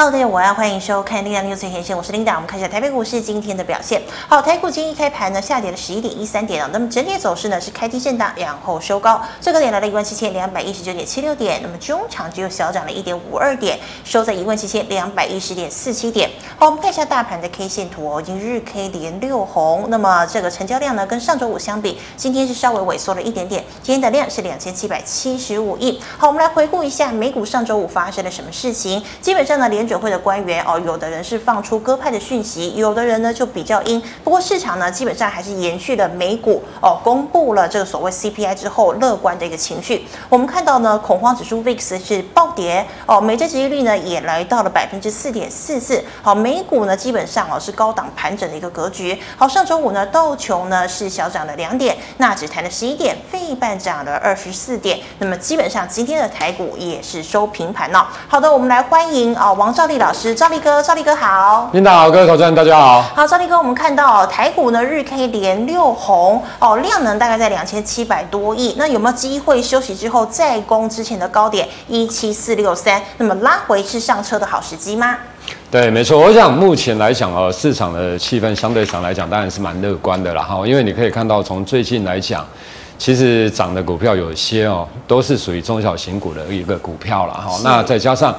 Hello，大家晚安，欢迎收看《力量 news 最前线》，我是 Linda。我们看一下台北股市今天的表现。好，台股今天一开盘呢，下跌了十一点一三点啊。那么整体走势呢是开低震荡，然后收高，最高点来到一万七千两百一十九点七六点。那么中场只有小涨了一点五二点，收在一万七千两百一十点四七点。好，我们看一下大盘的 K 线图哦，已经日 K 连六红。那么这个成交量呢，跟上周五相比，今天是稍微萎缩了一点点。今天的量是两千七百七十五亿。好，我们来回顾一下美股上周五发生了什么事情。基本上呢，连准会的官员哦，有的人是放出鸽派的讯息，有的人呢就比较鹰。不过市场呢，基本上还是延续了美股哦，公布了这个所谓 CPI 之后乐观的一个情绪。我们看到呢，恐慌指数 VIX 是暴跌哦，美债殖利率呢也来到了百分之四点四四。好，美股呢基本上哦是高档盘整的一个格局。好，上周五呢道琼呢是小涨了两点，纳指弹了十一点，费半涨了二十四点。那么基本上今天的台股也是收平盘了。好的，我们来欢迎啊王兆立老师，赵立哥，赵立哥好。领导好，各位投资人大家好。好，赵立哥，我们看到台股呢日 K 连六红哦，量能大概在两千七百多亿。那有没有机会休息之后再攻之前的高点一七四六三？那么拉回是上车的好时机吗？对，没错。我想目前来讲哦，市场的气氛相对上来讲当然是蛮乐观的啦哈，因为你可以看到从最近来讲。其实涨的股票有些哦，都是属于中小型股的一个股票了哈。那再加上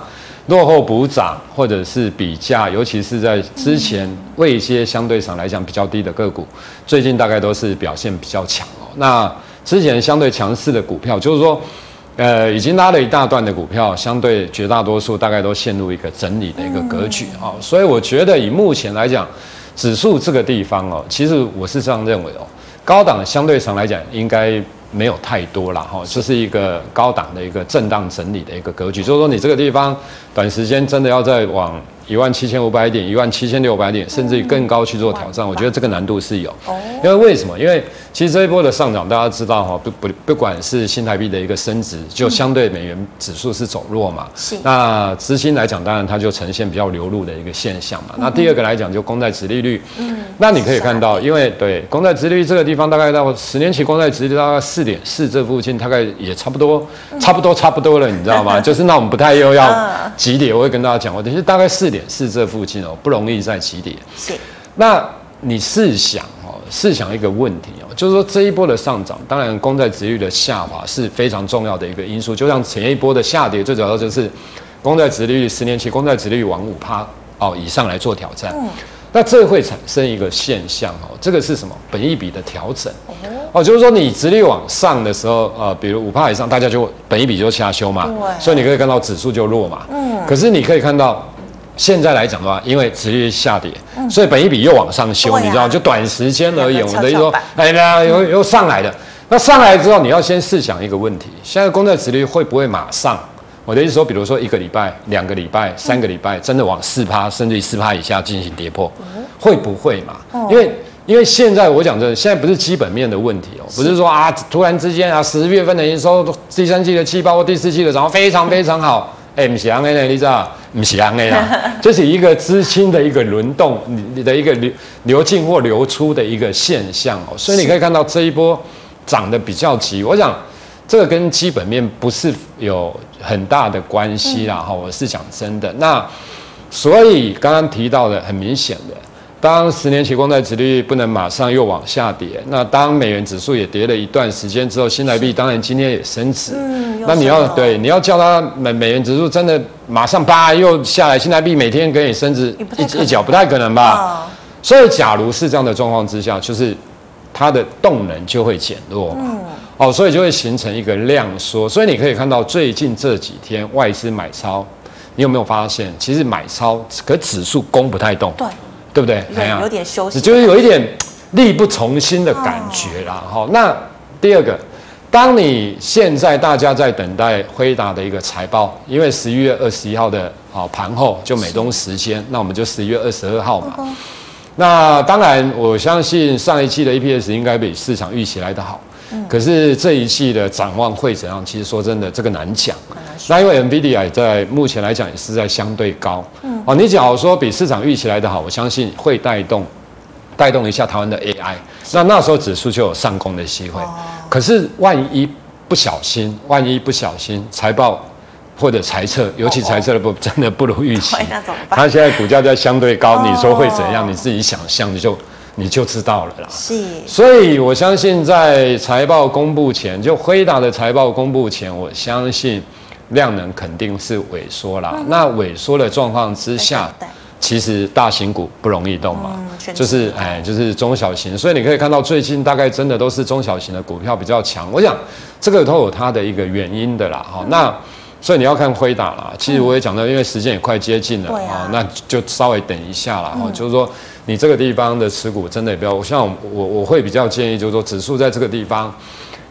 落后补涨或者是比价，尤其是在之前位阶相对上来讲比较低的个股，最近大概都是表现比较强哦。那之前相对强势的股票，就是说，呃，已经拉了一大段的股票，相对绝大多数大概都陷入一个整理的一个格局啊。所以我觉得以目前来讲，指数这个地方哦，其实我是这样认为哦。高档相对上来讲，应该没有太多了哈，这是一个高档的一个震荡整理的一个格局，所以说你这个地方短时间真的要再往。一万七千五百点，一万七千六百点，甚至于更高去做挑战，我觉得这个难度是有。因为为什么？因为其实这一波的上涨，大家知道哈，不不不管是新台币的一个升值，就相对美元指数是走弱嘛。是。那资金来讲，当然它就呈现比较流入的一个现象嘛。那第二个来讲，就公债殖利率。嗯。那你可以看到，因为对公债殖利率这个地方，大概到十年期公债殖利率大概四点四这附近，大概也差不多，差不多差不多了，你知道吗？就是那我们不太又要急跌，我会跟大家讲，我其实大概四点。是这附近哦，不容易再起点。是，那你试想哦，试想一个问题哦，就是说这一波的上涨，当然公债殖率的下滑是非常重要的一个因素。就像前一波的下跌，最主要就是公债殖率十年期公债殖率往五趴哦以上来做挑战。嗯，那这会产生一个现象哦，这个是什么？本益比的调整。哦，就是说你殖利率往上的时候，呃，比如五帕以上，大家就本益比就下修嘛。对。所以你可以看到指数就弱嘛。嗯。可是你可以看到。现在来讲的话，因为殖利率下跌，所以本一比又往上修，你知道，就短时间而言，我们等于说，哎呀，又又上来了。那上来之后，你要先试想一个问题：现在公债殖利率会不会马上？我的意思说，比如说一个礼拜、两个礼拜、三个礼拜，真的往四趴甚至于四趴以下进行跌破，会不会嘛？因为因为现在我讲的，现在不是基本面的问题哦，不是说啊，突然之间啊，十月份的营收、第三季的季报或第四季的，然后非常非常好。哎，不是这样的，你知道？不是这样的啦，这是一个资金的一个轮动，你你的一个流流进或流出的一个现象哦。所以你可以看到这一波涨得比较急，我想这个跟基本面不是有很大的关系啦。哈，我是讲真的。那所以刚刚提到的很明显的。当十年期公债殖利率不能马上又往下跌，那当美元指数也跌了一段时间之后，新台币当然今天也升值。嗯，那你要对你要叫它美美元指数真的马上叭又下来，新台币每天给你升值一一角不太可能吧？哦、所以假如是这样的状况之下，就是它的动能就会减弱嘛。嗯、哦，所以就会形成一个量缩。所以你可以看到最近这几天外资买超，你有没有发现？其实买超可指数攻不太动。对。对不对？有点休息，就是有一点力不从心的感觉啦。好，那第二个，当你现在大家在等待辉达的一个财报，因为十一月二十一号的啊盘后就美东时间，那我们就十一月二十二号嘛。那当然，我相信上一期的 EPS 应该比市场预期来得好。可是这一季的展望会怎样？其实说真的，这个难讲。那因为 NVIDIA 在目前来讲也是在相对高。嗯。哦，你假如说比市场预期来的好，我相信会带动，带动一下台湾的 AI。那那时候指数就有上攻的机会。可是万一不小心，万一不小心财报或者财测，尤其财测的不真的不如预期。那怎么办？它现在股价在相对高，你说会怎样？你自己想象，你就你就知道了啦。是。所以我相信在财报公布前，就辉达的财报公布前，我相信量能肯定是萎缩啦。那萎缩的状况之下。其实大型股不容易动嘛，嗯、就是哎，就是中小型，所以你可以看到最近大概真的都是中小型的股票比较强。我想这个都有它的一个原因的啦，哈、嗯。那所以你要看辉达啦，其实我也讲到，因为时间也快接近了啊、嗯哦，那就稍微等一下啦。哈、嗯，就是说你这个地方的持股真的也不要，像我我会比较建议，就是说指数在这个地方。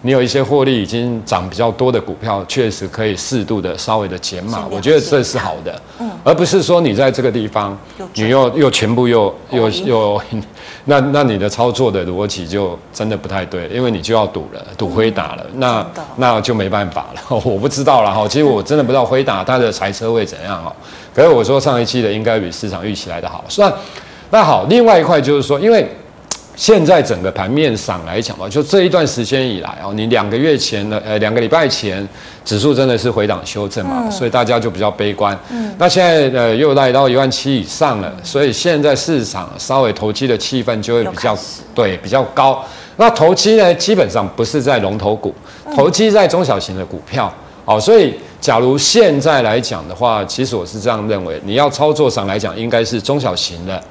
你有一些获利已经涨比较多的股票，确实可以适度的稍微的减码，我觉得这是好的，嗯，而不是说你在这个地方，你又又全部又又又，那那你的操作的逻辑就真的不太对，因为你就要赌了，赌辉达了，那那就没办法了，我不知道了哈，其实我真的不知道辉达它的财车会怎样哈，可是我说上一期的应该比市场预期来的好，算那好，另外一块就是说，因为。现在整个盘面上来讲吧，就这一段时间以来哦，你两个月前的呃两个礼拜前，指数真的是回档修正嘛，嗯、所以大家就比较悲观。嗯，那现在呃又来到一万七以上了，所以现在市场稍微投机的气氛就会比较对比较高。那投机呢，基本上不是在龙头股，投机在中小型的股票哦。所以假如现在来讲的话，其实我是这样认为，你要操作上来讲，应该是中小型的。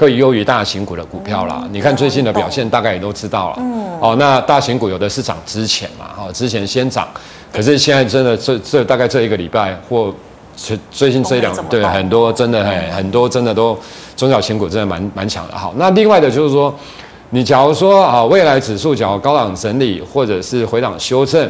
会优于大型股的股票啦，你看最近的表现，大概也都知道了。嗯，哦，那大型股有的是涨之前嘛，哈，之前先涨，可是现在真的这这大概这一个礼拜或最最近这一两对很多真的很很多真的都中小型股真的蛮蛮强的。好，那另外的就是说，你假如说啊，未来指数假如高档整理或者是回档修正。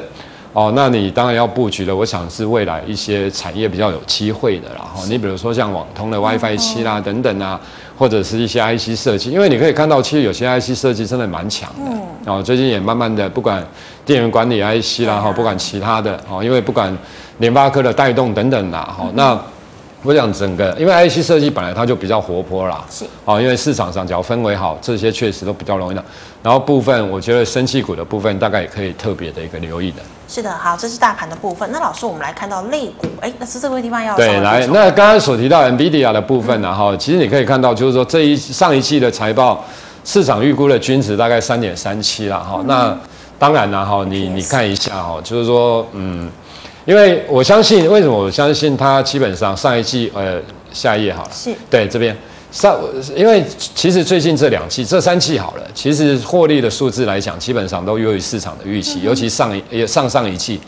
哦，那你当然要布局了。我想是未来一些产业比较有机会的，然后你比如说像网通的 WiFi 七啦等等啊，或者是一些 IC 设计，因为你可以看到，其实有些 IC 设计真的蛮强的。哦，最近也慢慢的，不管电源管理 IC 啦，哈，不管其他的，哦，因为不管联发科的带动等等啦，哈，那。我想整个，因为 IC 设计本来它就比较活泼啦，是，哦，因为市场上只要氛围好，这些确实都比较容易的。然后部分，我觉得生气股的部分大概也可以特别的一个留意的。是的，好，这是大盘的部分。那老师，我们来看到类股，哎，那是这个地方要对来。那刚刚所提到 NVIDIA 的部分呢，哈、嗯，其实你可以看到，就是说这一上一季的财报，市场预估的均值大概三点三七了，哈、嗯。那当然了，哈，你你看一下，哈，就是说，嗯。因为我相信，为什么我相信它基本上上一季，呃，下一页好了，是。对这边。上，因为其实最近这两季、这三季好了，其实获利的数字来讲，基本上都优于市场的预期，嗯、尤其上一上上一季，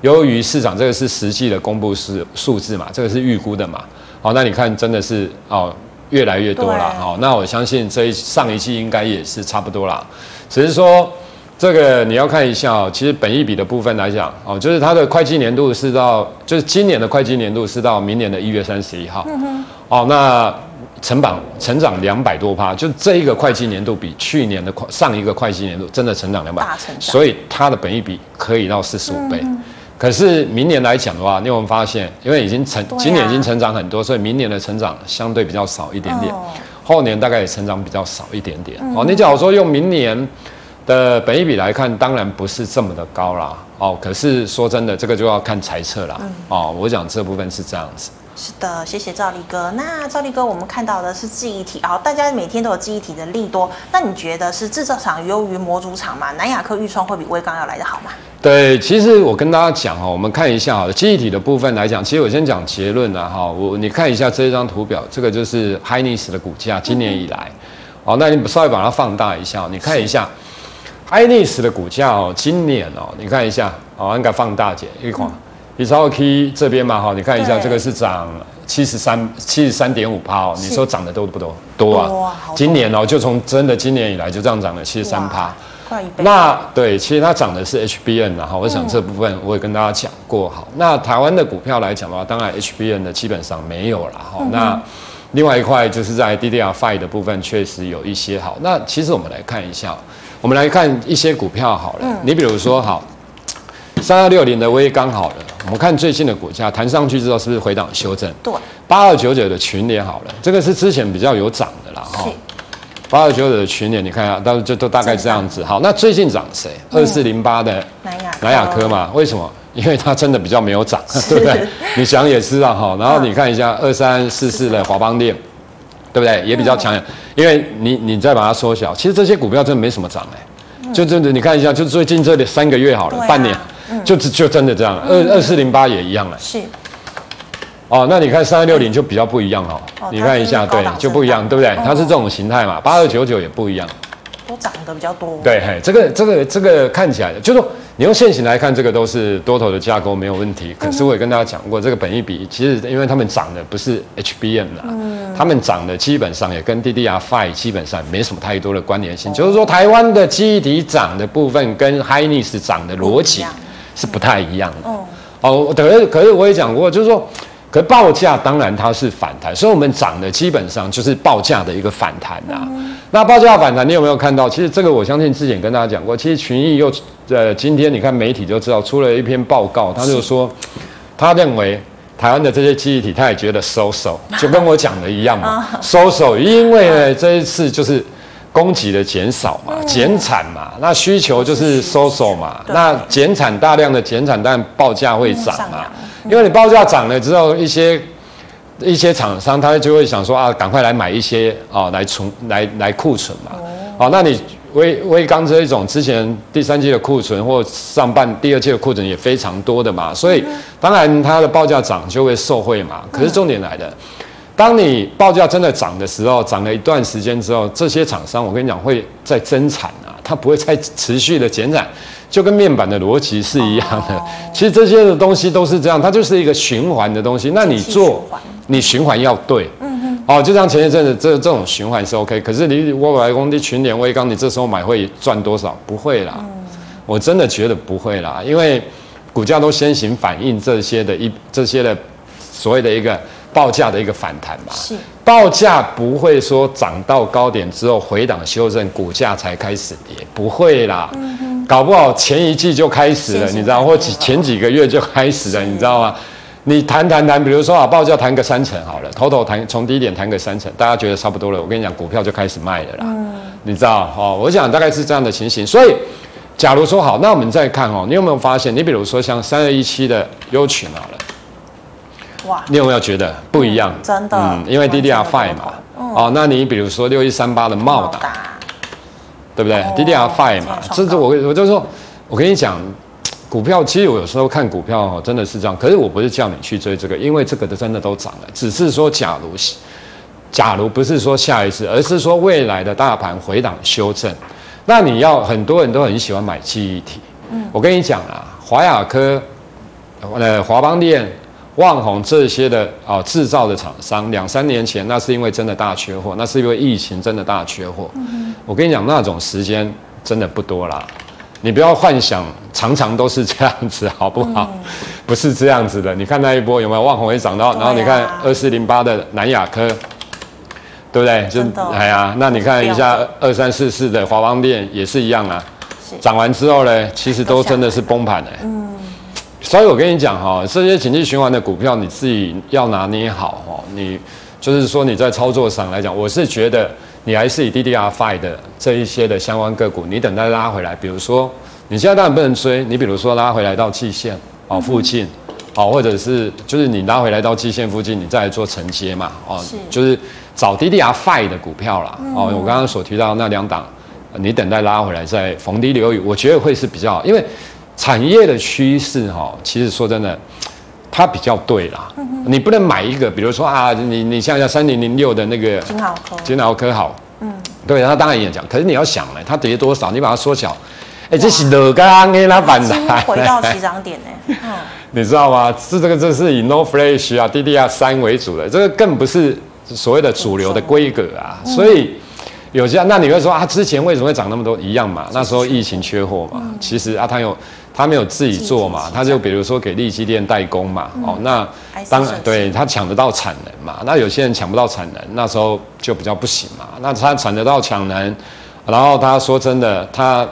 由于市场这个是实际的公布是数字嘛，这个是预估的嘛，好，那你看真的是哦越来越多了，好，那我相信这一上一季应该也是差不多啦，只是说。这个你要看一下哦，其实本益比的部分来讲哦，就是它的会计年度是到，就是今年的会计年度是到明年的一月三十一号。嗯哼。哦，那成长成长两百多趴，就这一个会计年度比去年的上一个会计年度真的成长两百，所以它的本益比可以到四十五倍。嗯。可是明年来讲的话，你有没有发现，因为已经成今年已经成长很多，所以明年的成长相对比较少一点点，后年大概也成长比较少一点点。哦，你假如说用明年。的本益比来看，当然不是这么的高啦。哦。可是说真的，这个就要看猜测啦。嗯、哦，我讲这部分是这样子。是的，谢谢赵力哥。那赵力哥，我们看到的是记忆体啊，大家每天都有记忆体的利多。那你觉得是制造厂优于模组厂嘛？南亚科、预创会比威刚要来得好吗？对，其实我跟大家讲哦，我们看一下哈，记忆体的部分来讲，其实我先讲结论了哈。我你看一下这一张图表，这个就是 Hynix 的股价今年以来。好、嗯，那你稍微把它放大一下，你看一下。Hynix 的股价哦，今年哦，你看一下哦，应该放大点一块，你稍微 K 这边嘛哈，你看一下这个是涨七十三七十三点五趴哦，你说涨得多不多？多啊！多今年哦，就从真的今年以来就这样涨了七十三趴。那对，其实它涨的是 HBN 然后我想这部分我也跟大家讲过哈。那台湾的股票来讲的话，当然 HBN 的基本上没有了哈。那另外一块就是在 DDR5 的部分确实有一些好。那其实我们来看一下。我们来看一些股票好了，嗯、你比如说好，三二六零的微刚好了，我们看最近的股价弹上去之后是不是回档修正？对，八二九九的群联好了，这个是之前比较有涨的啦哈。八二九九的群联，你看一下，到就都大概这样子。好，那最近涨谁？二四零八的南亚南亚科嘛？为什么？因为它真的比较没有涨，对不对？你想也知道，哈。然后你看一下二三四四的华邦电，对不对？也比较强，因为你你再把它缩小，其实这些股票真的没什么涨哎，就真的你看一下，就最近这里三个月好了，半年，就就真的这样了。二二四零八也一样了，是。哦，那你看三二六零就比较不一样哦，你看一下，对，就不一样，对不对？它是这种形态嘛，八二九九也不一样。都涨得比较多，对，嘿，这个这个这个看起来，就是说你用线型来看，这个都是多头的架构没有问题。可是我也跟大家讲过，这个本益比其实因为他们涨的不是 HBM 啦，嗯，他们涨的基本上也跟 DDR5 基本上没什么太多的关联性。就是说，台湾的记忆体涨的部分跟 Hynix 涨的逻辑是不太一样的。哦，可是可是我也讲过，就是说。可报价当然它是反弹，所以我们涨的基本上就是报价的一个反弹啊。嗯、那报价反弹，你有没有看到？其实这个我相信之前跟大家讲过。其实群益又呃，今天你看媒体就知道出了一篇报告，他就说他认为台湾的这些记忆体，他也觉得收手，就跟我讲的一样嘛，收手，因为呢这一次就是供给的减少嘛，减产嘛，那需求就是收手嘛，那减产大量的减产，但报价会涨嘛。因为你报价涨了之后，一些一些厂商他就会想说啊，赶快来买一些啊，来存来来库存嘛。哦，那你威威刚这一种之前第三季的库存或上半第二季的库存也非常多的嘛，所以当然它的报价涨就会受惠嘛。可是重点来的，当你报价真的涨的时候，涨了一段时间之后，这些厂商我跟你讲会再增产啊，它不会再持续的减产。就跟面板的逻辑是一样的，其实这些的东西都是这样，它就是一个循环的东西。那你做，你循环要对，哦，就像前一阵子这这种循环是 OK。可是你我来工地群联威刚，你这时候买会赚多少？不会啦，我真的觉得不会啦，因为股价都先行反映这些的一这些的所谓的一个报价的一个反弹嘛。是，报价不会说涨到高点之后回档修正，股价才开始跌，不会啦。嗯搞不好前一季就开始了，你知道，或前几个月就开始了，你知道吗？你谈谈谈，比如说啊，报价谈个三成好了，头头谈从低点谈个三成，大家觉得差不多了，我跟你讲，股票就开始卖了啦。嗯，你知道哦？我想大概是这样的情形。所以，假如说好，那我们再看哦，你有没有发现？你比如说像三二一七的优群好了，哇，你有没有觉得不一样？真的，嗯，因为 DDR Five 嘛，哦，那你比如说六一三八的茂达。对不对？DDR Five 嘛，这是我我就说，我跟你讲，股票其实我有时候看股票哦，真的是这样。可是我不是叫你去追这个，因为这个的真的都涨了。只是说，假如假如不是说下一次，而是说未来的大盘回档修正，那你要很多人都很喜欢买记忆体。嗯，我跟你讲啊，华亚科、呃华邦电。旺宏这些的啊制造的厂商，两三年前那是因为真的大缺货，那是因为疫情真的大缺货。嗯、我跟你讲，那种时间真的不多啦。你不要幻想常常都是这样子，好不好？嗯、不是这样子的。你看那一波有没有望宏也涨到，然后你看二四零八的南亚科，对不对？就哎呀，那你看一下二三四四的华邦店也是一样啊，涨完之后呢，其实都真的是崩盘的。嗯所以我跟你讲哈，这些景气循环的股票，你自己要拿捏好哈。你就是说你在操作上来讲，我是觉得你还是以 DDR5 的这一些的相关个股，你等待拉回来。比如说你现在当然不能追，你比如说拉回来到季线哦附近，哦或者是就是你拉回来到季线附近，你再来做承接嘛哦，就是找 DDR5 的股票啦哦。我刚刚所提到那两档，你等待拉回来再逢低留意，我觉得会是比较好，因为。产业的趋势哈，其实说真的，它比较对啦。你不能买一个，比如说啊，你你像像三零零六的那个金豪科，金豪科好，嗯，对，它当然也讲，可是你要想呢，它跌多少，你把它缩小，哎，这是乐刚给它反弹，回到起涨点呢，你知道吗？是这个，这是以 NOR Flash 啊，DDR 三为主的，这个更不是所谓的主流的规格啊，所以。有这样，那你会说啊，之前为什么会涨那么多？一样嘛，那时候疫情缺货嘛。嗯、其实啊，他有他没有自己做嘛，他就比如说给力积电代工嘛。嗯、哦，那当然对他抢得到产能嘛。那有些人抢不到产能，那时候就比较不行嘛。那他抢得到产能，然后他说真的，他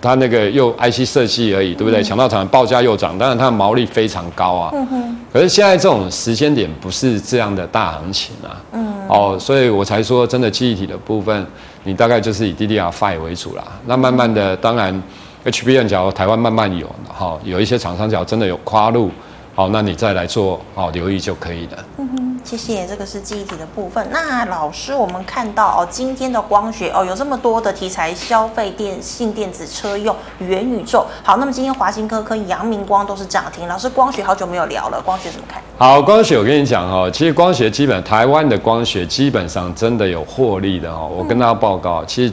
他那个又 IC 设计而已，对不对？抢、嗯、到产能，报价又涨，当然他的毛利非常高啊。嗯哼。可是现在这种时间点不是这样的大行情啊。嗯。哦，所以我才说，真的记忆体的部分，你大概就是以 DDR5 为主啦。那慢慢的，当然，HBM 假如台湾慢慢有，好，有一些厂商假如真的有跨入，好，那你再来做，好，留意就可以了。嗯哼，谢谢，这个是记忆体的部分。那老师，我们看到哦，今天的光学哦，有这么多的题材，消费电信电子、车用、元宇宙。好，那么今天华新科跟阳明光都是涨停。老师，光学好久没有聊了，光学怎么看？好，光学我跟你讲哦，其实光学基本台湾的光学基本上真的有获利的哦。我跟大家报告，其实。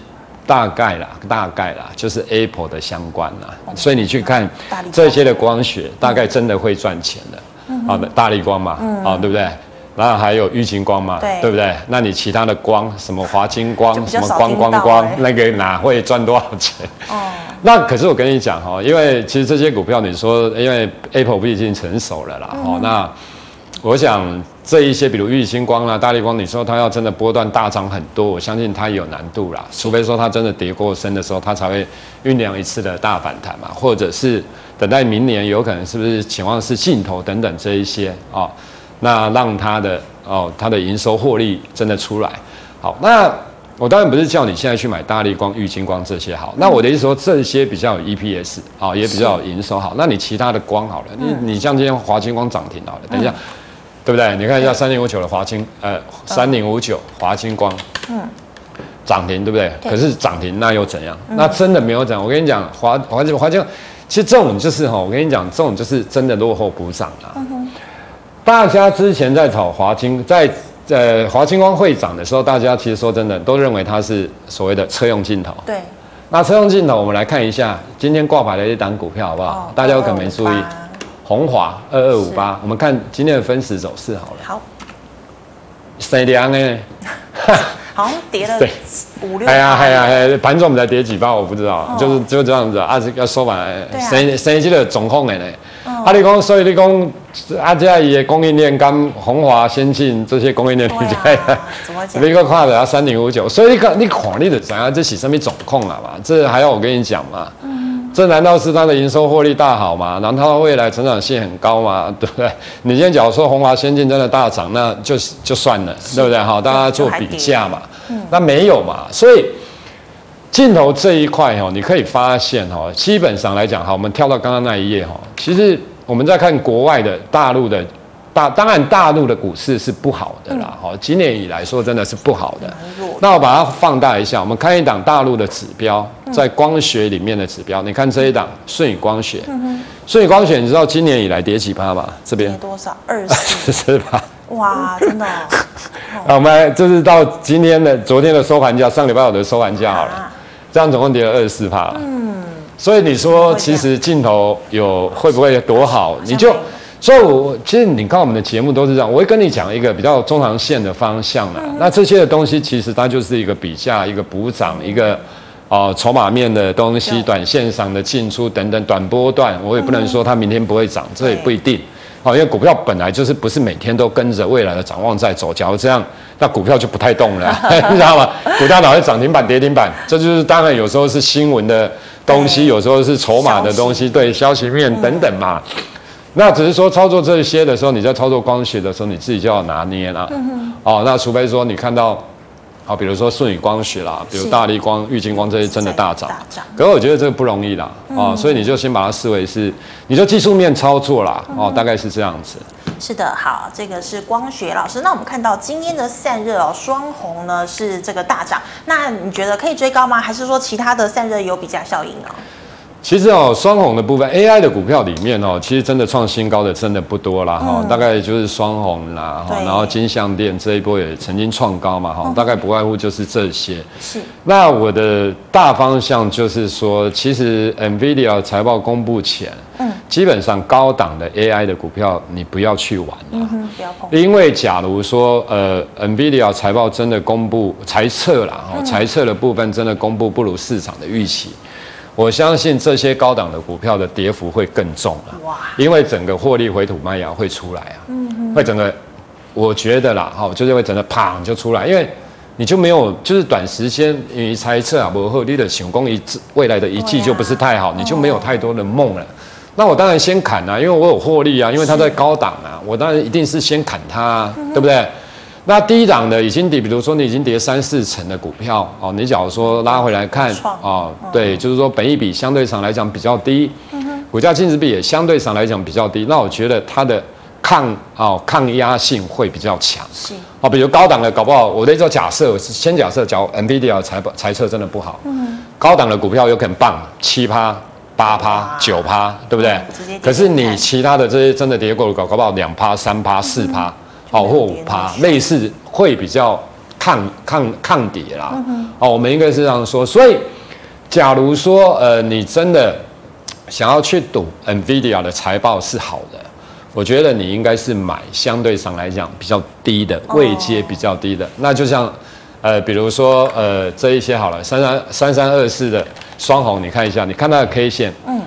大概啦，大概啦，就是 Apple 的相关啦，所以你去看这些的光学，大概真的会赚钱的。好的，大力光嘛，啊，对不对？然后还有玉晶光嘛，对不对？那你其他的光，什么华金光，什么光光光，那个哪会赚多少钱？哦，那可是我跟你讲哈，因为其实这些股票，你说因为 Apple 毕竟成熟了啦，哦，那。我想这一些，比如玉星光啦、大立光，你说它要真的波段大涨很多，我相信它有难度啦。除非说它真的跌过深的时候，它才会酝酿一次的大反弹嘛，或者是等待明年有可能是不是情况是尽头等等这一些啊、哦，那让它的哦它的营收获利真的出来。好，那我当然不是叫你现在去买大立光、玉晶光这些好，那我的意思说这些比较有 EPS 啊、哦，也比较有营收好。那你其他的光好了，你你像今天华晶光涨停好了，等一下。对不对？你看一下三零五九的华清，呃，三零五九华清光，嗯，涨停，对不对？对，可是涨停那又怎样？嗯、那真的没有涨。我跟你讲，华华清华清，其实这种就是哈，我跟你讲，这种就是真的落后补涨啊。嗯、大家之前在炒华清，在呃华清光会涨的时候，大家其实说真的都认为它是所谓的车用镜头。对。那车用镜头，我们来看一下今天挂牌的一档股票，好不好？哦、大家有可能没注意。鸿华二二五八，我们看今天的分时走势好了。好，谁凉呢？好像跌了五六。哎呀哎呀，盘中我们才跌几包，我不知道，就是就这样子啊，要收完。谁谁记得总控的呢？啊，你讲，所以你讲，阿佳也供应链跟红华先进这些供应链比较，怎么讲？你个看的啊，三零五九，所以你看你看你的怎样？这是什么总控了嘛？这还要我跟你讲吗？这难道是它的营收获利大好吗？难道它未来成长性很高吗？对不对？你今天假如说红华先进真的大涨，那就就算了，是对不对？好，大家做比价嘛。嗯、那没有嘛？所以镜头这一块哦，你可以发现哦，基本上来讲，好，我们跳到刚刚那一页哈，其实我们在看国外的大陆的。大当然，大陆的股市是不好的啦。好，今年以来说真的是不好的。那我把它放大一下，我们看一档大陆的指标，在光学里面的指标。你看这一档顺宇光学，舜宇光学，你知道今年以来跌几趴吗？这边跌多少？二十四趴。哇，真的。那我们就是到今天的昨天的收盘价，上礼拜五的收盘价好了，这样总共跌了二十四趴。嗯。所以你说，其实镜头有会不会多好？你就。所以，我其实你看我们的节目都是这样，我会跟你讲一个比较中长线的方向啦。嗯、那这些的东西其实它就是一个比价、一个补涨、一个啊筹码面的东西，短线上的进出等等，短波段我也不能说它明天不会涨，嗯、这也不一定。好，因为股票本来就是不是每天都跟着未来的展望在走，假如这样，那股票就不太动了，你知道吗？股票哪会涨停板、跌停板？这就是当然有时候是新闻的东西，有时候是筹码的东西，对消息面等等嘛。嗯那只是说操作这些的时候，你在操作光学的时候，你自己就要拿捏了。嗯、哼哦，那除非说你看到，好，比如说顺宇光学啦，比如大力光、玉金光这些真的大涨。大涨。可是我觉得这个不容易啦，嗯、哦，所以你就先把它视为是，你就技术面操作啦，哦，大概是这样子。是的，好，这个是光学老师。那我们看到今天的散热哦，双红呢是这个大涨。那你觉得可以追高吗？还是说其他的散热有比价效应呢？其实哦，双红的部分 AI 的股票里面哦，其实真的创新高的真的不多啦哈，嗯、大概就是双红啦，对然后金像电这一波也曾经创高嘛哈，嗯、大概不外乎就是这些。是。那我的大方向就是说，其实 NVIDIA 财报公布前，嗯，基本上高档的 AI 的股票你不要去玩了，嗯，不要碰。因为假如说呃 NVIDIA 财报真的公布财测啦，哈，财测的部分真的公布不如市场的预期。我相信这些高档的股票的跌幅会更重了，哇！因为整个获利回吐卖压会出来啊，嗯哼，会整个，我觉得啦，哈，就是会整个砰就出来，因为你就没有，就是短时间你猜测啊，不合理的成功一未来的一季就不是太好，你就没有太多的梦了。那我当然先砍啊，因为我有获利啊，因为它在高档啊，我当然一定是先砍它，对不对？那低档的已经跌，比如说你已经跌三四成的股票哦，你假如说拉回来看哦，对，就是说本益比相对上来讲比较低，股价净值比也相对上来讲比较低，那我觉得它的抗哦抗压性会比较强。是哦，比如高档的搞不好，我那时候假设先假设，假如 NVIDIA 财报财测真的不好，嗯，高档的股票有可能棒七趴、八趴、九趴，对不对？可是你其他的这些真的跌过的搞搞不好两趴、三趴、四趴。哦，或五趴，类似会比较抗抗抗跌啦。嗯、哦，我们应该是这样说。所以，假如说呃，你真的想要去赌 NVIDIA 的财报是好的，我觉得你应该是买相对上来讲比较低的位阶比较低的。哦、那就像呃，比如说呃，这一些好了，三三三三二四的双红，你看一下，你看它的 K 线，嗯，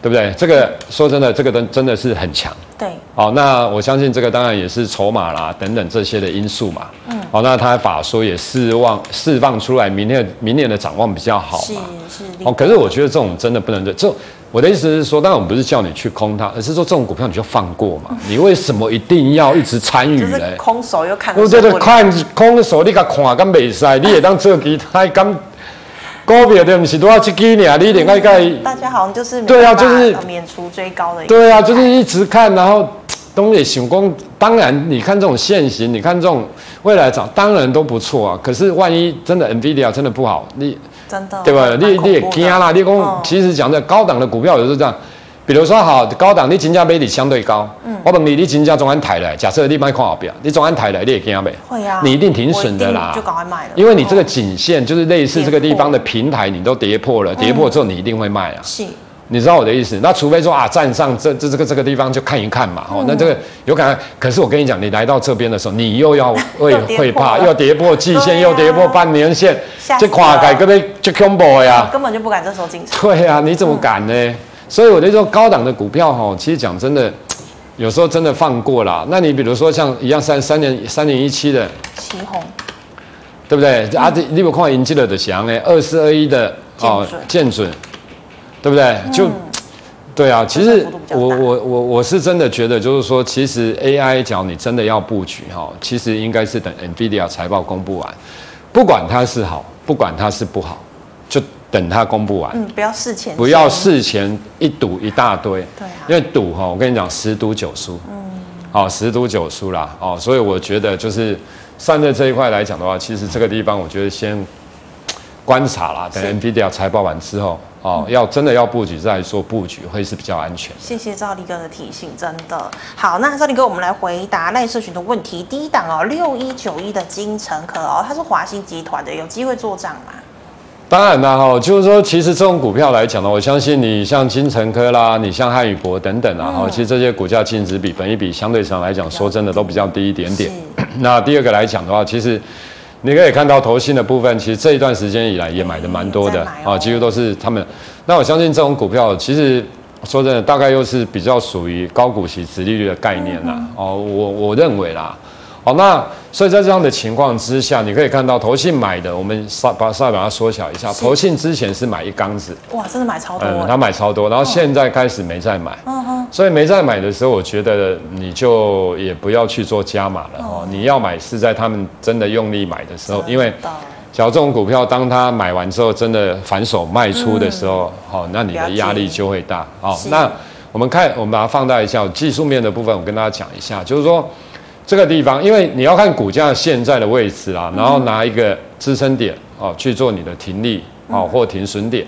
对不对？这个说真的，这个真真的是很强。对，好，那我相信这个当然也是筹码啦等等这些的因素嘛。嗯，好，那他法说也释望释放出来，明年明年的展望比较好嘛。是是。哦，可是我觉得这种真的不能这，我的意思是说，当然我们不是叫你去空它，而是说这种股票你就放过嘛。你为什么一定要一直参与呢？空手又看。我觉得看空手，你甲看敢没赛，你也当做其他敢。股票的不是都要去给你啊？你点该该大家好像就是对啊，就是免除追高的。对啊，就是一直看，然后东野想讲，当然你看这种现行，你看这种未来涨，当然都不错啊。可是万一真的 NVIDIA 真的不好，你真的对吧？你你也惊啦！你讲、嗯、其实讲的高档的股票也是这样。比如说好高档，你金价比你相对高，嗯，我问你，你金价总安抬来，假设你买看好表，你总安抬来，你也惊没？会啊，你一定停损的啦，就赶快卖了，因为你这个颈线就是类似这个地方的平台，你都跌破了，跌破之后你一定会卖啊，是，你知道我的意思？那除非说啊，站上这这这个这个地方就看一看嘛，哦，那这个有可能，可是我跟你讲，你来到这边的时候，你又要会会怕，又跌破季线，又跌破半年线，这跨改根本就恐怖呀，根本就不敢这时候进场。对啊，你怎么敢呢？所以我就说高档的股票哈，其实讲真的，有时候真的放过了。那你比如说像一样三三年三年一七的奇鋐，对不对？嗯、啊，你有看赢基了的翔哎，二四二一的哦，建准，对不对？嗯、就对啊，其实我我我我是真的觉得，就是说，其实 AI 讲你真的要布局哈，其实应该是等 NVIDIA 财报公布完，不管它是好，不管它是不好，就。等它公布完，嗯，不要事前，不要事前一赌一大堆，对啊，因为赌哈，我跟你讲，十赌九输，嗯，好，十赌九输啦，哦，所以我觉得就是散热这一块来讲的话，其实这个地方我觉得先观察啦，等 NVIDIA 财报完之后，哦，要真的要布局再说布局会是比较安全。谢谢赵立哥的提醒，真的。好。那赵立哥，我们来回答赖社群的问题。第一档哦，六一九一的金城科哦，它是华新集团的，有机会做账吗？当然啦，哈，就是说，其实这种股票来讲呢，我相信你像金城科啦，你像汉宇博等等啊，哈，其实这些股价净值比、本益比相对上来讲，说真的都比较低一点点。那第二个来讲的话，其实你可以看到投信的部分，其实这一段时间以来也买的蛮多的啊，几乎都是他们。那我相信这种股票，其实说真的，大概又是比较属于高股息、殖利率的概念啦。哦，我我认为啦。好，那所以在这样的情况之下，你可以看到投信买的，我们稍把稍微把它缩小一下。投信之前是买一缸子，哇，真的买超多。嗯，他买超多，然后现在开始没再买。嗯哼。所以没再买的时候，我觉得你就也不要去做加码了哦。你要买是在他们真的用力买的时候，因为假如这种股票当他买完之后真的反手卖出的时候，好，那你的压力就会大。好，那我们看，我们把它放大一下技术面的部分，我跟大家讲一下，就是说。这个地方，因为你要看股价现在的位置啊，然后拿一个支撑点哦去做你的停利哦或停损点。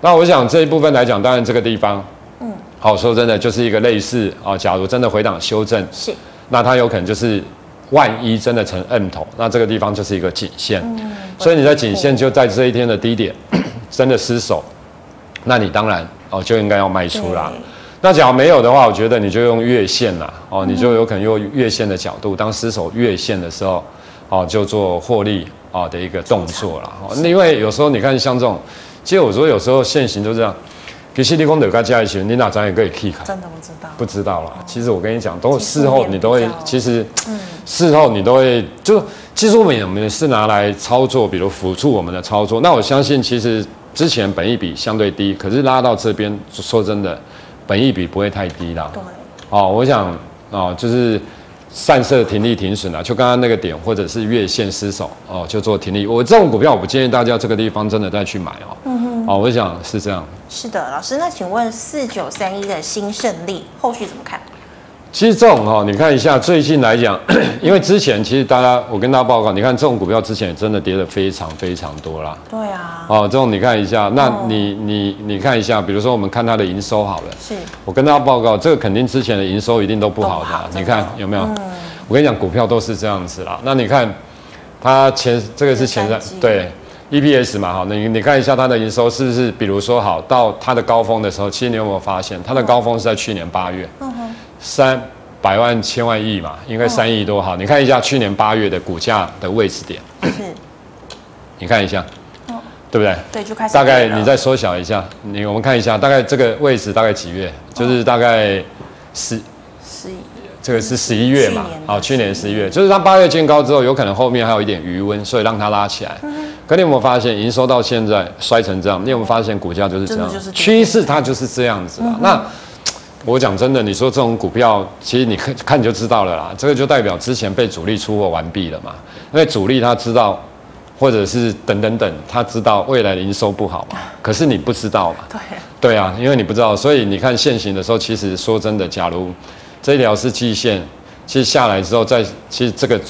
那我想这一部分来讲，当然这个地方，嗯，好说真的就是一个类似啊，假如真的回档修正，是，那它有可能就是万一真的成 M 头，那这个地方就是一个颈线，所以你在颈线就在这一天的低点 真的失守，那你当然哦就应该要卖出啦。那假如没有的话，我觉得你就用月线啦，哦，你就有可能用月线的角度，当失守月线的时候，哦，就做获利啊的一个动作啦。哦，因为有时候你看像这种，其实我说有时候线型就这样，其实你光得加加一些，你哪张也可以 K 开。真的不知道？不知道啦。其实我跟你讲，都事后你都会，其实，事后你都会，就技术面我们是拿来操作，比如辅助我们的操作。那我相信，其实之前本益比相对低，可是拉到这边，说真的。本益比不会太低啦。对。哦，我想哦，就是散射停利停损啊，就刚刚那个点或者是月线失守哦，就做停利。我这种股票我不建议大家这个地方真的再去买哦。嗯哼。哦，我想是这样。是的，老师，那请问四九三一的新胜利后续怎么看？其实这种哈，你看一下最近来讲，因为之前其实大家，我跟大家报告，你看这种股票之前也真的跌得非常非常多啦。对啊。哦，这种你看一下，那你你你看一下，比如说我们看它的营收好了。是。我跟大家报告，这个肯定之前的营收一定都不好的。好你看有没有？嗯。我跟你讲，股票都是这样子啦。那你看，它前这个是前三对 EPS 嘛？好，你你看一下它的营收是不是？比如说好到它的高峰的时候，其实你有没有发现它的高峰是在去年八月？三百万千万亿嘛，应该三亿多哈。你看一下去年八月的股价的位置点，是，你看一下，哦对不对？对，就开始。大概你再缩小一下，你我们看一下，大概这个位置大概几月？就是大概十十一，这个是十一月嘛？好，去年十一月，就是它八月见高之后，有可能后面还有一点余温，所以让它拉起来。可你有没有发现营收到现在摔成这样？你有没有发现股价就是这样？趋势它就是这样子啊。那。我讲真的，你说这种股票，其实你看看就知道了啦。这个就代表之前被主力出货完毕了嘛。因为主力他知道，或者是等等等，他知道未来营收不好嘛。可是你不知道嘛。对。对啊，因为你不知道，所以你看现行的时候，其实说真的，假如这一条是季线，其实下来之后再，其实这个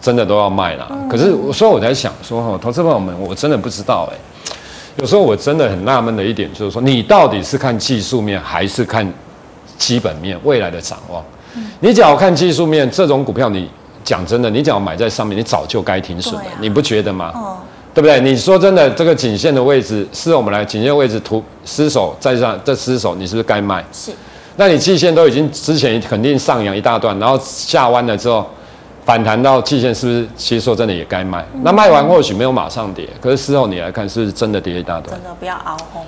真的都要卖了。可是，所以我在想说，哈，投资朋友们，我真的不知道哎。有时候我真的很纳闷的一点就是说，你到底是看技术面还是看？基本面未来的展望，你只要看技术面，这种股票你讲真的，你只要买在上面，你早就该停损了，你不觉得吗？哦对不对？你说真的，这个颈线的位置是我们来颈线位置突失守在上，这失守，你是不是该卖？是。那你季线都已经之前肯定上扬一大段，然后下弯了之后反弹到季线，是不是？其实说真的也该卖。那卖完或许没有马上跌，可是事后你来看，是不是真的跌一大段？真的不要熬红。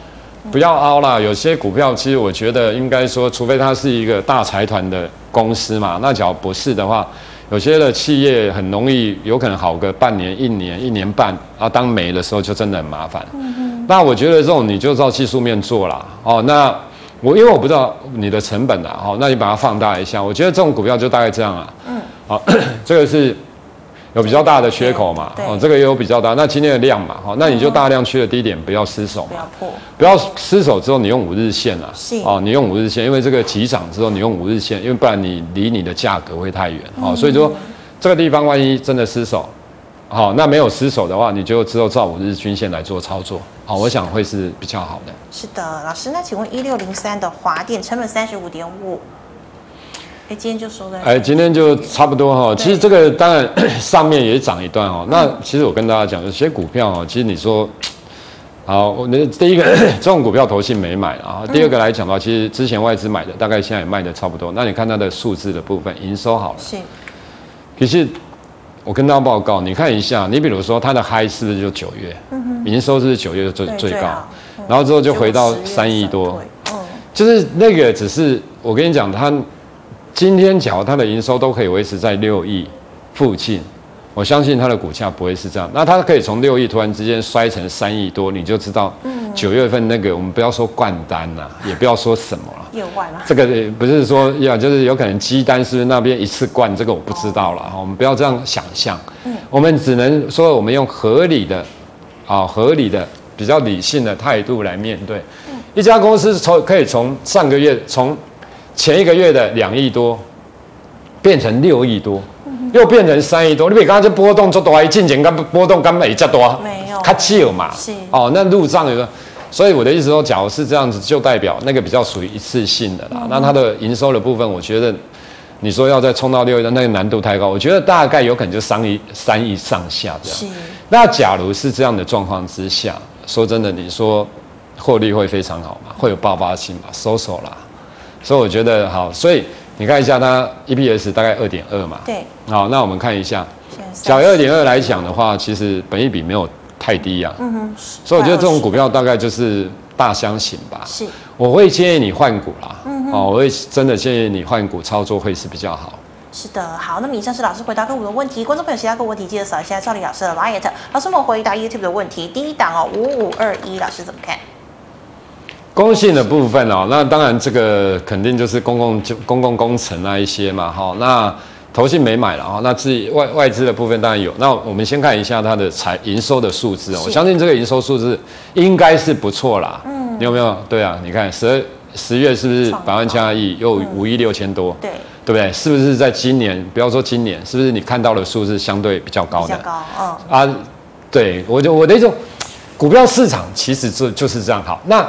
不要凹啦，有些股票其实我觉得应该说，除非它是一个大财团的公司嘛，那假如不是的话，有些的企业很容易有可能好个半年、一年、一年半，啊，当没的时候就真的很麻烦。嗯。那我觉得这种你就照技术面做啦。哦。那我因为我不知道你的成本啊，哦，那你把它放大一下，我觉得这种股票就大概这样啊。嗯。好，这个是。有比较大的缺口嘛？哦，这个也有比较大。那今天的量嘛，好，那你就大量去的低点，不要失手，不要破，不要失手之后，你用五日线啊，哦，你用五日线，因为这个急涨之后，你用五日线，因为不然你离你的价格会太远，哦，所以说这个地方万一真的失手，好，那没有失手的话，你就只有照五日均线来做操作，好，我想会是比较好的。是的，老师，那请问一六零三的华电成本三十五点五。哎，今天就收的。哎，今天就差不多哈。其实这个当然 上面也涨一段哦。那其实我跟大家讲，有些股票哦，其实你说，好，那第一个 这种股票投信没买啊。第二个来讲的话，其实之前外资买的，大概现在也卖的差不多。那你看它的数字的部分，营收好了。是。可是我跟大家报告，你看一下，你比如说它的嗨是不是就九月？嗯哼。营收是不是九月最最高？然后之后就回到三亿多。嗯。就是那个，只是我跟你讲，它。今天假如它的营收都可以维持在六亿附近，我相信它的股价不会是这样。那它可以从六亿突然之间摔成三亿多，你就知道，嗯九月份那个我们不要说灌单呐，也不要说什么了。意外了？这个不是说要，就是有可能鸡单是不是那边一次灌，这个我不知道了。我们不要这样想象。我们只能说我们用合理的，啊，合理的、比较理性的态度来面对。一家公司从可以从上个月从。前一个月的两亿多，变成六亿多，又变成三亿多。你比刚刚这波动做多，一进前刚波动跟没这多，没有，它少嘛。是哦，那入账有个，所以我的意思说，假如是这样子，就代表那个比较属于一次性的啦。那它的营收的部分，我觉得你说要再冲到六亿，那个难度太高。我觉得大概有可能就三亿三亿上下这样。是。那假如是这样的状况之下，说真的，你说获利会非常好吗？会有爆发性吗？收手啦。所以我觉得好，所以你看一下它 EPS 大概二点二嘛。对。好，那我们看一下，小于二点二来讲的话，其实本益比没有太低呀、啊。嗯哼。所以我觉得这种股票大概就是大箱型吧。是。我会建议你换股啦。嗯哼。哦，我会真的建议你换股操作会是比较好。是的，好，那么以上是老师回答个股的问题，观众朋友其他个问题记得扫一下赵丽老师的 LINE。老师我们回答 YouTube 的问题，第一档哦，五五二一，老师怎么看？工信的部分哦，那当然这个肯定就是公共就公共工程那一些嘛，哈，那投信没买了啊，那自己外外资的部分当然有。那我们先看一下它的财营收的数字，我相信这个营收数字应该是不错啦。嗯，你有没有？对啊，你看十二十月是不是百万千万亿又五亿六千多？对，对不对？是不是在今年？不要说今年，是不是你看到的数字相对比较高的？比较高，嗯啊，对我就我的一种股票市场其实就就是这样好。那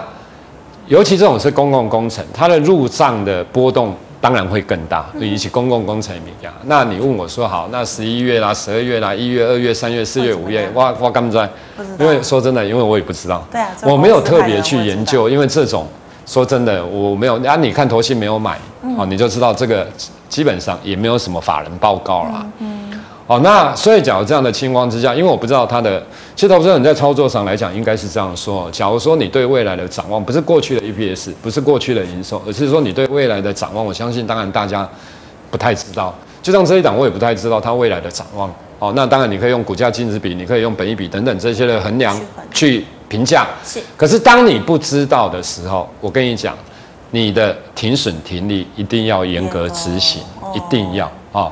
尤其这种是公共工程，它的入账的波动。当然会更大，比起公共工程一样。那你问我说好，那十一月啦、十二月啦、一月、二月、三月、四月、五月，哇哇干不在？因为说真的，因为我也不知道。对啊，我没有特别去研究，因为这种说真的，我没有。啊，你看投信没有买，哦，你就知道这个基本上也没有什么法人报告啦。嗯。哦，那所以，假如这样的情况之下，因为我不知道它的，其实投资人在操作上来讲，应该是这样说：假如说你对未来的展望，不是过去的 EPS，不是过去的营收，而是说你对未来的展望，我相信，当然大家不太知道。就像这一档，我也不太知道它未来的展望。哦，那当然你可以用股价净值比，你可以用本益比等等这些的衡量去评价。是。可是当你不知道的时候，我跟你讲，你的停损停利一定要严格执行，一定要啊。哦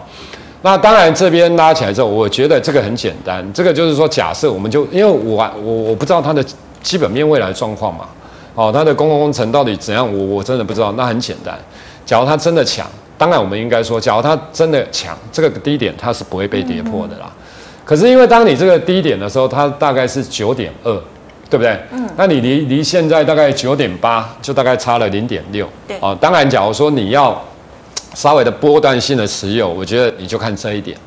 那当然，这边拉起来之后，我觉得这个很简单。这个就是说，假设我们就因为我我我不知道它的基本面未来状况嘛，哦，它的公共工程到底怎样，我我真的不知道。那很简单，假如它真的强，当然我们应该说，假如它真的强，这个低点它是不会被跌破的啦。可是因为当你这个低点的时候，它大概是九点二，对不对？嗯。那你离离现在大概九点八，就大概差了零点六。对。哦，当然，假如说你要。稍微的波段性的持有，我觉得你就看这一点。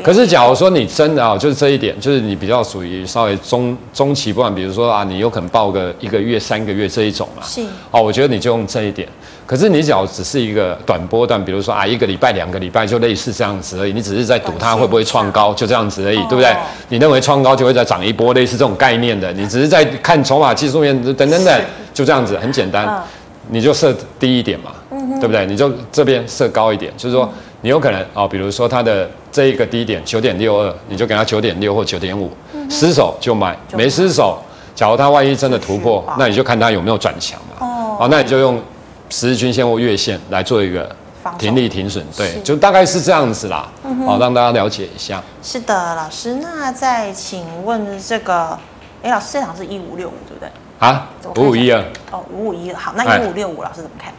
可是假如说你真的啊，就是这一点，就是你比较属于稍微中中期波段，比如说啊，你有可能报个一个月、三个月这一种嘛。是。哦，我觉得你就用这一点。可是你只要只是一个短波段，比如说啊，一个礼拜、两个礼拜，就类似这样子而已。你只是在赌它会不会创高，就这样子而已，对不对？你认为创高就会再涨一波，类似这种概念的。你只是在看筹码技术面等等等，就这样子，很简单。你就设低一点嘛，对不对？你就这边设高一点，就是说你有可能哦，比如说它的这一个低点九点六二，你就给它九点六或九点五，失手就买，没失手，假如它万一真的突破，那你就看它有没有转强嘛。哦，那你就用十日均线或月线来做一个停利停损，对，就大概是这样子啦。好，让大家了解一下。是的，老师，那再请问这个，哎，老师这场是一五六五，对不对？啊，五五一二哦，五五一二好，那一五六五老师怎么看？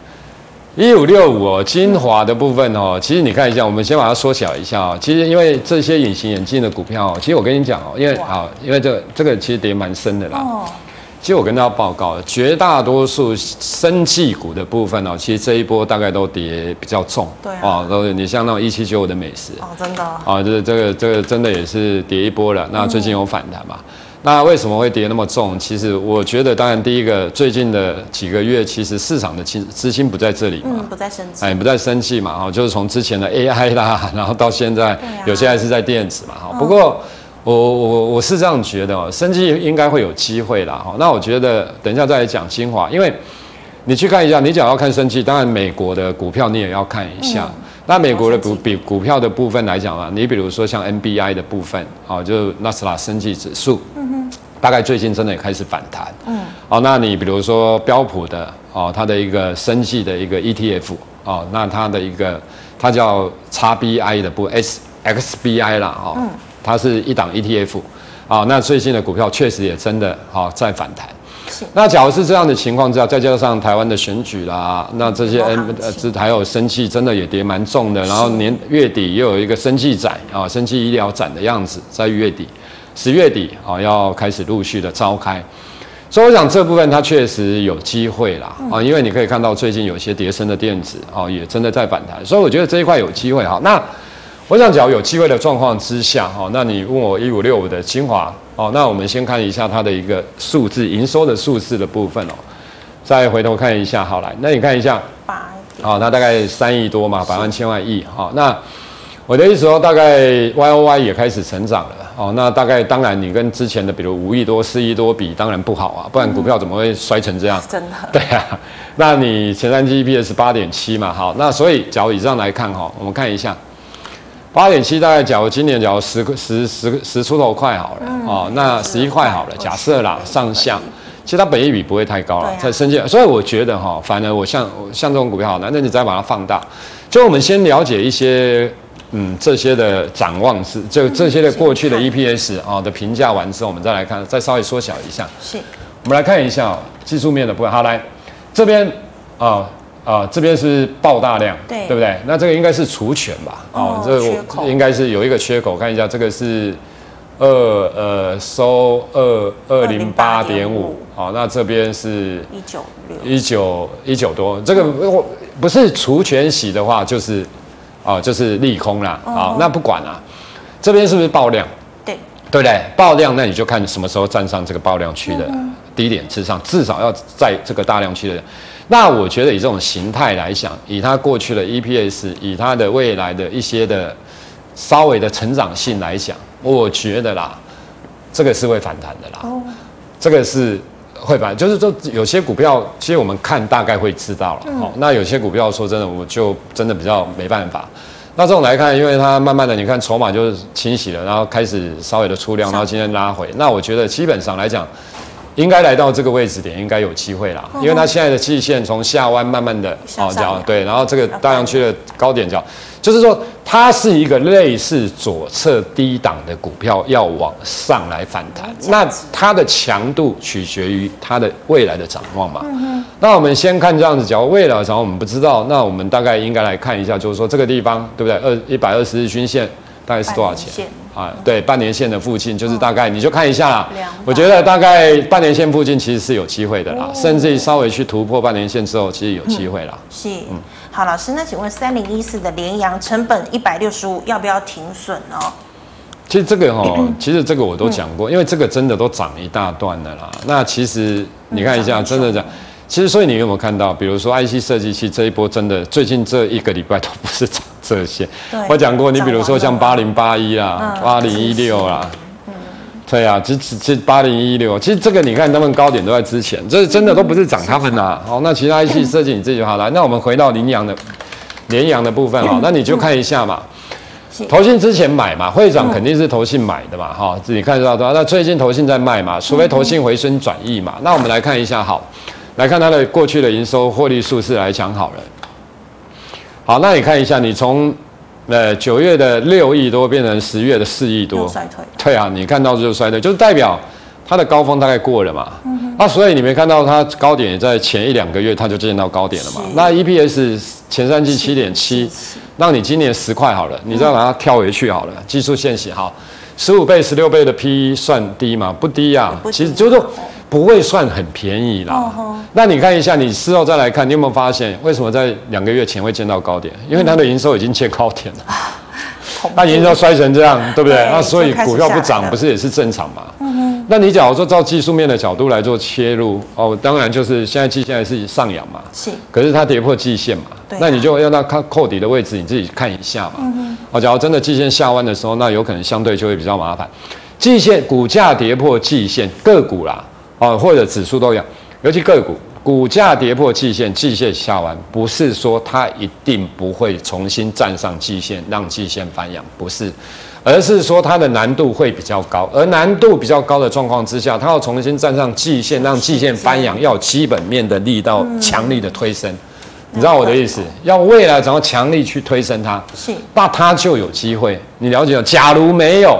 一五六五哦，精华的部分哦，其实你看一下，我们先把它缩小一下哦。其实因为这些隐形眼镜的股票哦，其实我跟你讲哦，因为好，因为这个这个其实跌蛮深的啦。哦。其实我跟大家报告，绝大多数生技股的部分哦，其实这一波大概都跌比较重。对啊。都你像那种一七九五的美食哦，真的。啊，这这个这个真的也是跌一波了。那最近有反弹嘛？那为什么会跌那么重？其实我觉得，当然第一个，最近的几个月，其实市场的资资金不在这里嘛，嗯，不在生气，哎，不在生气嘛，哈，就是从之前的 AI 啦，然后到现在，有些还是在电子嘛，哈。不过我我我是这样觉得哦，生技应该会有机会啦，哈。那我觉得等一下再来讲精华，因为你去看一下，你讲要看生气，当然美国的股票你也要看一下。那美国的股比股票的部分来讲啊，你比如说像 NBI 的部分，啊，就纳斯达生技指数。大概最近真的也开始反弹，嗯，哦，那你比如说标普的哦，它的一个生技的一个 ETF 哦，那它的一个它叫 XBI 的不 S XBI 啦，哦，嗯，它是一档 ETF，啊，那最近的股票确实也真的好在反弹，是。那假如是这样的情况之下，再加上台湾的选举啦，那这些 N 呃这还有生气真的也跌蛮重的，然后年月底又有一个生气展啊，生气医疗展的样子在月底。十月底啊，要开始陆续的召开，所以我想这部分它确实有机会啦啊，因为你可以看到最近有些叠升的电子啊，也真的在反弹，所以我觉得这一块有机会哈。那我想，只要有机会的状况之下哈，那你问我一五六五的精华哦，那我们先看一下它的一个数字营收的数字的部分哦，再回头看一下好来，那你看一下八啊，它大概三亿多嘛，百万千万亿哈，那。我的意思说，大概 Y O Y 也开始成长了哦。那大概当然，你跟之前的比如五亿多、四亿多比，当然不好啊。不然股票怎么会摔成这样？真的。对啊。那你前三季 E P S 八点七嘛，好。那所以，假如以上来看哈，我们看一下，八点七大概假如今年假如十十十十出头块好了哦，那十一块好了，假设啦上下，其实它本益比不会太高了，在升级。所以我觉得哈，反而我像像这种股票好，那那你再把它放大，就我们先了解一些。嗯这些的展望是，就这些的过去的 EPS 啊的评价完之后，我们再来看，再稍微缩小一下。是。我们来看一下、哦、技术面的部分。好，来这边啊啊，这边是爆大量，对对不对？那这个应该是除权吧？哦，这个应该是有一个缺口。看一下，这个是二呃收二二零八点五，好，那这边是一九六一九一九多。这个不是除权洗的话，就是啊就是利空啦。好，那不管啦，这边是不是爆量？对，对不对？爆量，那你就看什么时候站上这个爆量区的。低点之上，至少要在这个大量区的。那我觉得以这种形态来讲，以它过去的 EPS，以它的未来的一些的稍微的成长性来讲，我觉得啦，这个是会反弹的啦。哦，这个是会吧，就是说有些股票，其实我们看大概会知道了。好，那有些股票说真的，我就真的比较没办法。那这种来看，因为它慢慢的，你看筹码就是清洗了，然后开始稍微的出量，然后今天拉回。那我觉得基本上来讲。应该来到这个位置点，应该有机会啦，因为它现在的季线从下弯慢慢的哦讲对，然后这个大阳区的高点讲，就是说它是一个类似左侧低档的股票要往上来反弹，那它的强度取决于它的未来的展望嘛。那我们先看这样子，假如未来的展望我们不知道，那我们大概应该来看一下，就是说这个地方对不对？二一百二十日均线大概是多少钱？啊，对，半年线的附近就是大概，你就看一下啦。我觉得大概半年线附近其实是有机会的啦，甚至于稍微去突破半年线之后，其实有机会啦。是，嗯，好，老师，那请问三零一四的联阳成本一百六十五，要不要停损呢？其实这个哈，其实这个我都讲过，因为这个真的都涨一大段的啦。那其实你看一下，真的讲，其实所以你有没有看到，比如说 IC 设计器这一波真的最近这一个礼拜都不是涨。这些我讲过，你比如说像八零八一啊，八零一六啦，对啊，这这八零一六，其实这个你看他们高点都在之前，这真的都不是涨他们呐。好，那其他 IC 设计你自己就好来。那我们回到羚羊的联阳的部分哈，那你就看一下嘛，投信之前买嘛，会长肯定是投信买的嘛，哈，自己看得到。那最近投信在卖嘛，除非投信回升转意嘛。那我们来看一下，好，来看它的过去的营收获利数字来讲好了。好，那你看一下，你从呃九月的六亿多变成十月的四亿多，衰退。对啊，你看到就是衰退，就是代表它的高峰大概过了嘛。嗯哼。啊，所以你没看到它高点也在前一两个月它就见到高点了嘛？那 EPS 前三季七点七，让你今年十块好了，你再把它跳回去好了，技术线型好，十五倍、十六倍的 PE 算低吗？不低呀、啊，其实就是。不会算很便宜啦。那你看一下，你事后再来看，你有没有发现为什么在两个月前会见到高点？因为它的营收已经见高点了，那营收衰成这样，对不对？那所以股票不涨，不是也是正常嘛？那你假如说照技术面的角度来做切入，哦，当然就是现在季线还是上扬嘛。是。可是它跌破季线嘛？那你就要到看扣底的位置，你自己看一下嘛。哦，假如真的季线下弯的时候，那有可能相对就会比较麻烦。季线股价跌破季线，个股啦。哦，或者指数都一样，尤其个股股价跌破季线，季线下完，不是说它一定不会重新站上季线，让季线翻扬，不是，而是说它的难度会比较高，而难度比较高的状况之下，它要重新站上季线，让季线翻扬，要有基本面的力道强力的推升，你知道我的意思？要未来怎么强力去推升它，是，那它就有机会。你了解了？假如没有，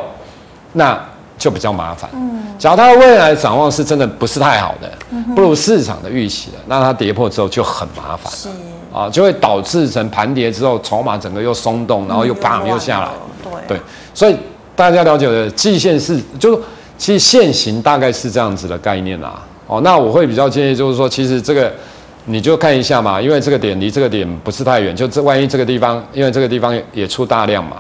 那。就比较麻烦。嗯，假如它的未来展望是真的不是太好的，不如市场的预期的，那它跌破之后就很麻烦。是啊，就会导致成盘跌之后，筹码整个又松动，然后又砰又下来。对对，所以大家了解的季线是，就是其实线形大概是这样子的概念啦。哦，那我会比较建议就是说，其实这个你就看一下嘛，因为这个点离这个点不是太远，就这万一这个地方，因为这个地方也出大量嘛，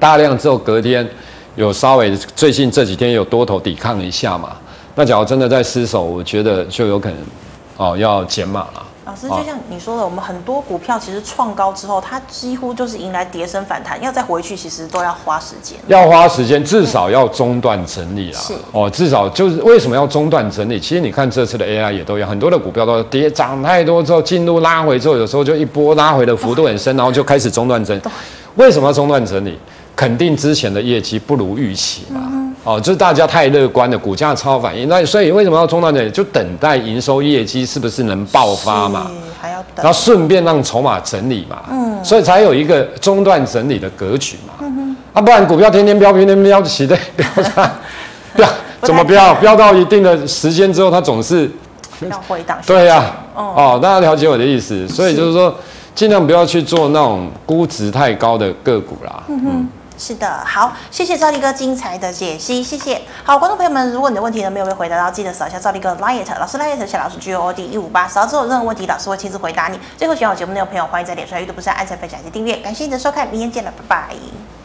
大量之后隔天。有稍微最近这几天有多头抵抗一下嘛？那假如真的在失守，我觉得就有可能哦要减码了。老师，就像你说的，我们很多股票其实创高之后，它几乎就是迎来跌升反弹，要再回去其实都要花时间。要花时间，至少要中断整理啦。是哦，至少就是为什么要中断整理？其实你看这次的 AI 也都一样，很多的股票都跌涨太多之后进入拉回之后，有时候就一波拉回的幅度很深，然后就开始中断整理。为什么要中断整理？肯定之前的业绩不如预期嘛，嗯、哦，就是大家太乐观了，股价超反应，那所以为什么要中断呢？就等待营收业绩是不是能爆发嘛？还要然后顺便让筹码整理嘛，嗯，所以才有一个中断整理的格局嘛，嗯，啊，不然股票天天飙，天天飙起的飙上，飙怎么飙？飙到一定的时间之后，它总是要回档。对呀、啊，哦，大家了解我的意思，所以就是说，尽量不要去做那种估值太高的个股啦，嗯哼。是的，好，谢谢赵立哥精彩的解析，谢谢。好，观众朋友们，如果你的问题呢没有被回答到，记得扫一下赵立哥 Light 老师 Light 小老师 G O O D 一五八，扫之后任何问题，老师会亲自回答你。最后喜欢我节目的朋友，欢迎在脸书、YouTube 上按赞、分享及订阅。感谢你的收看，明天见了，拜拜。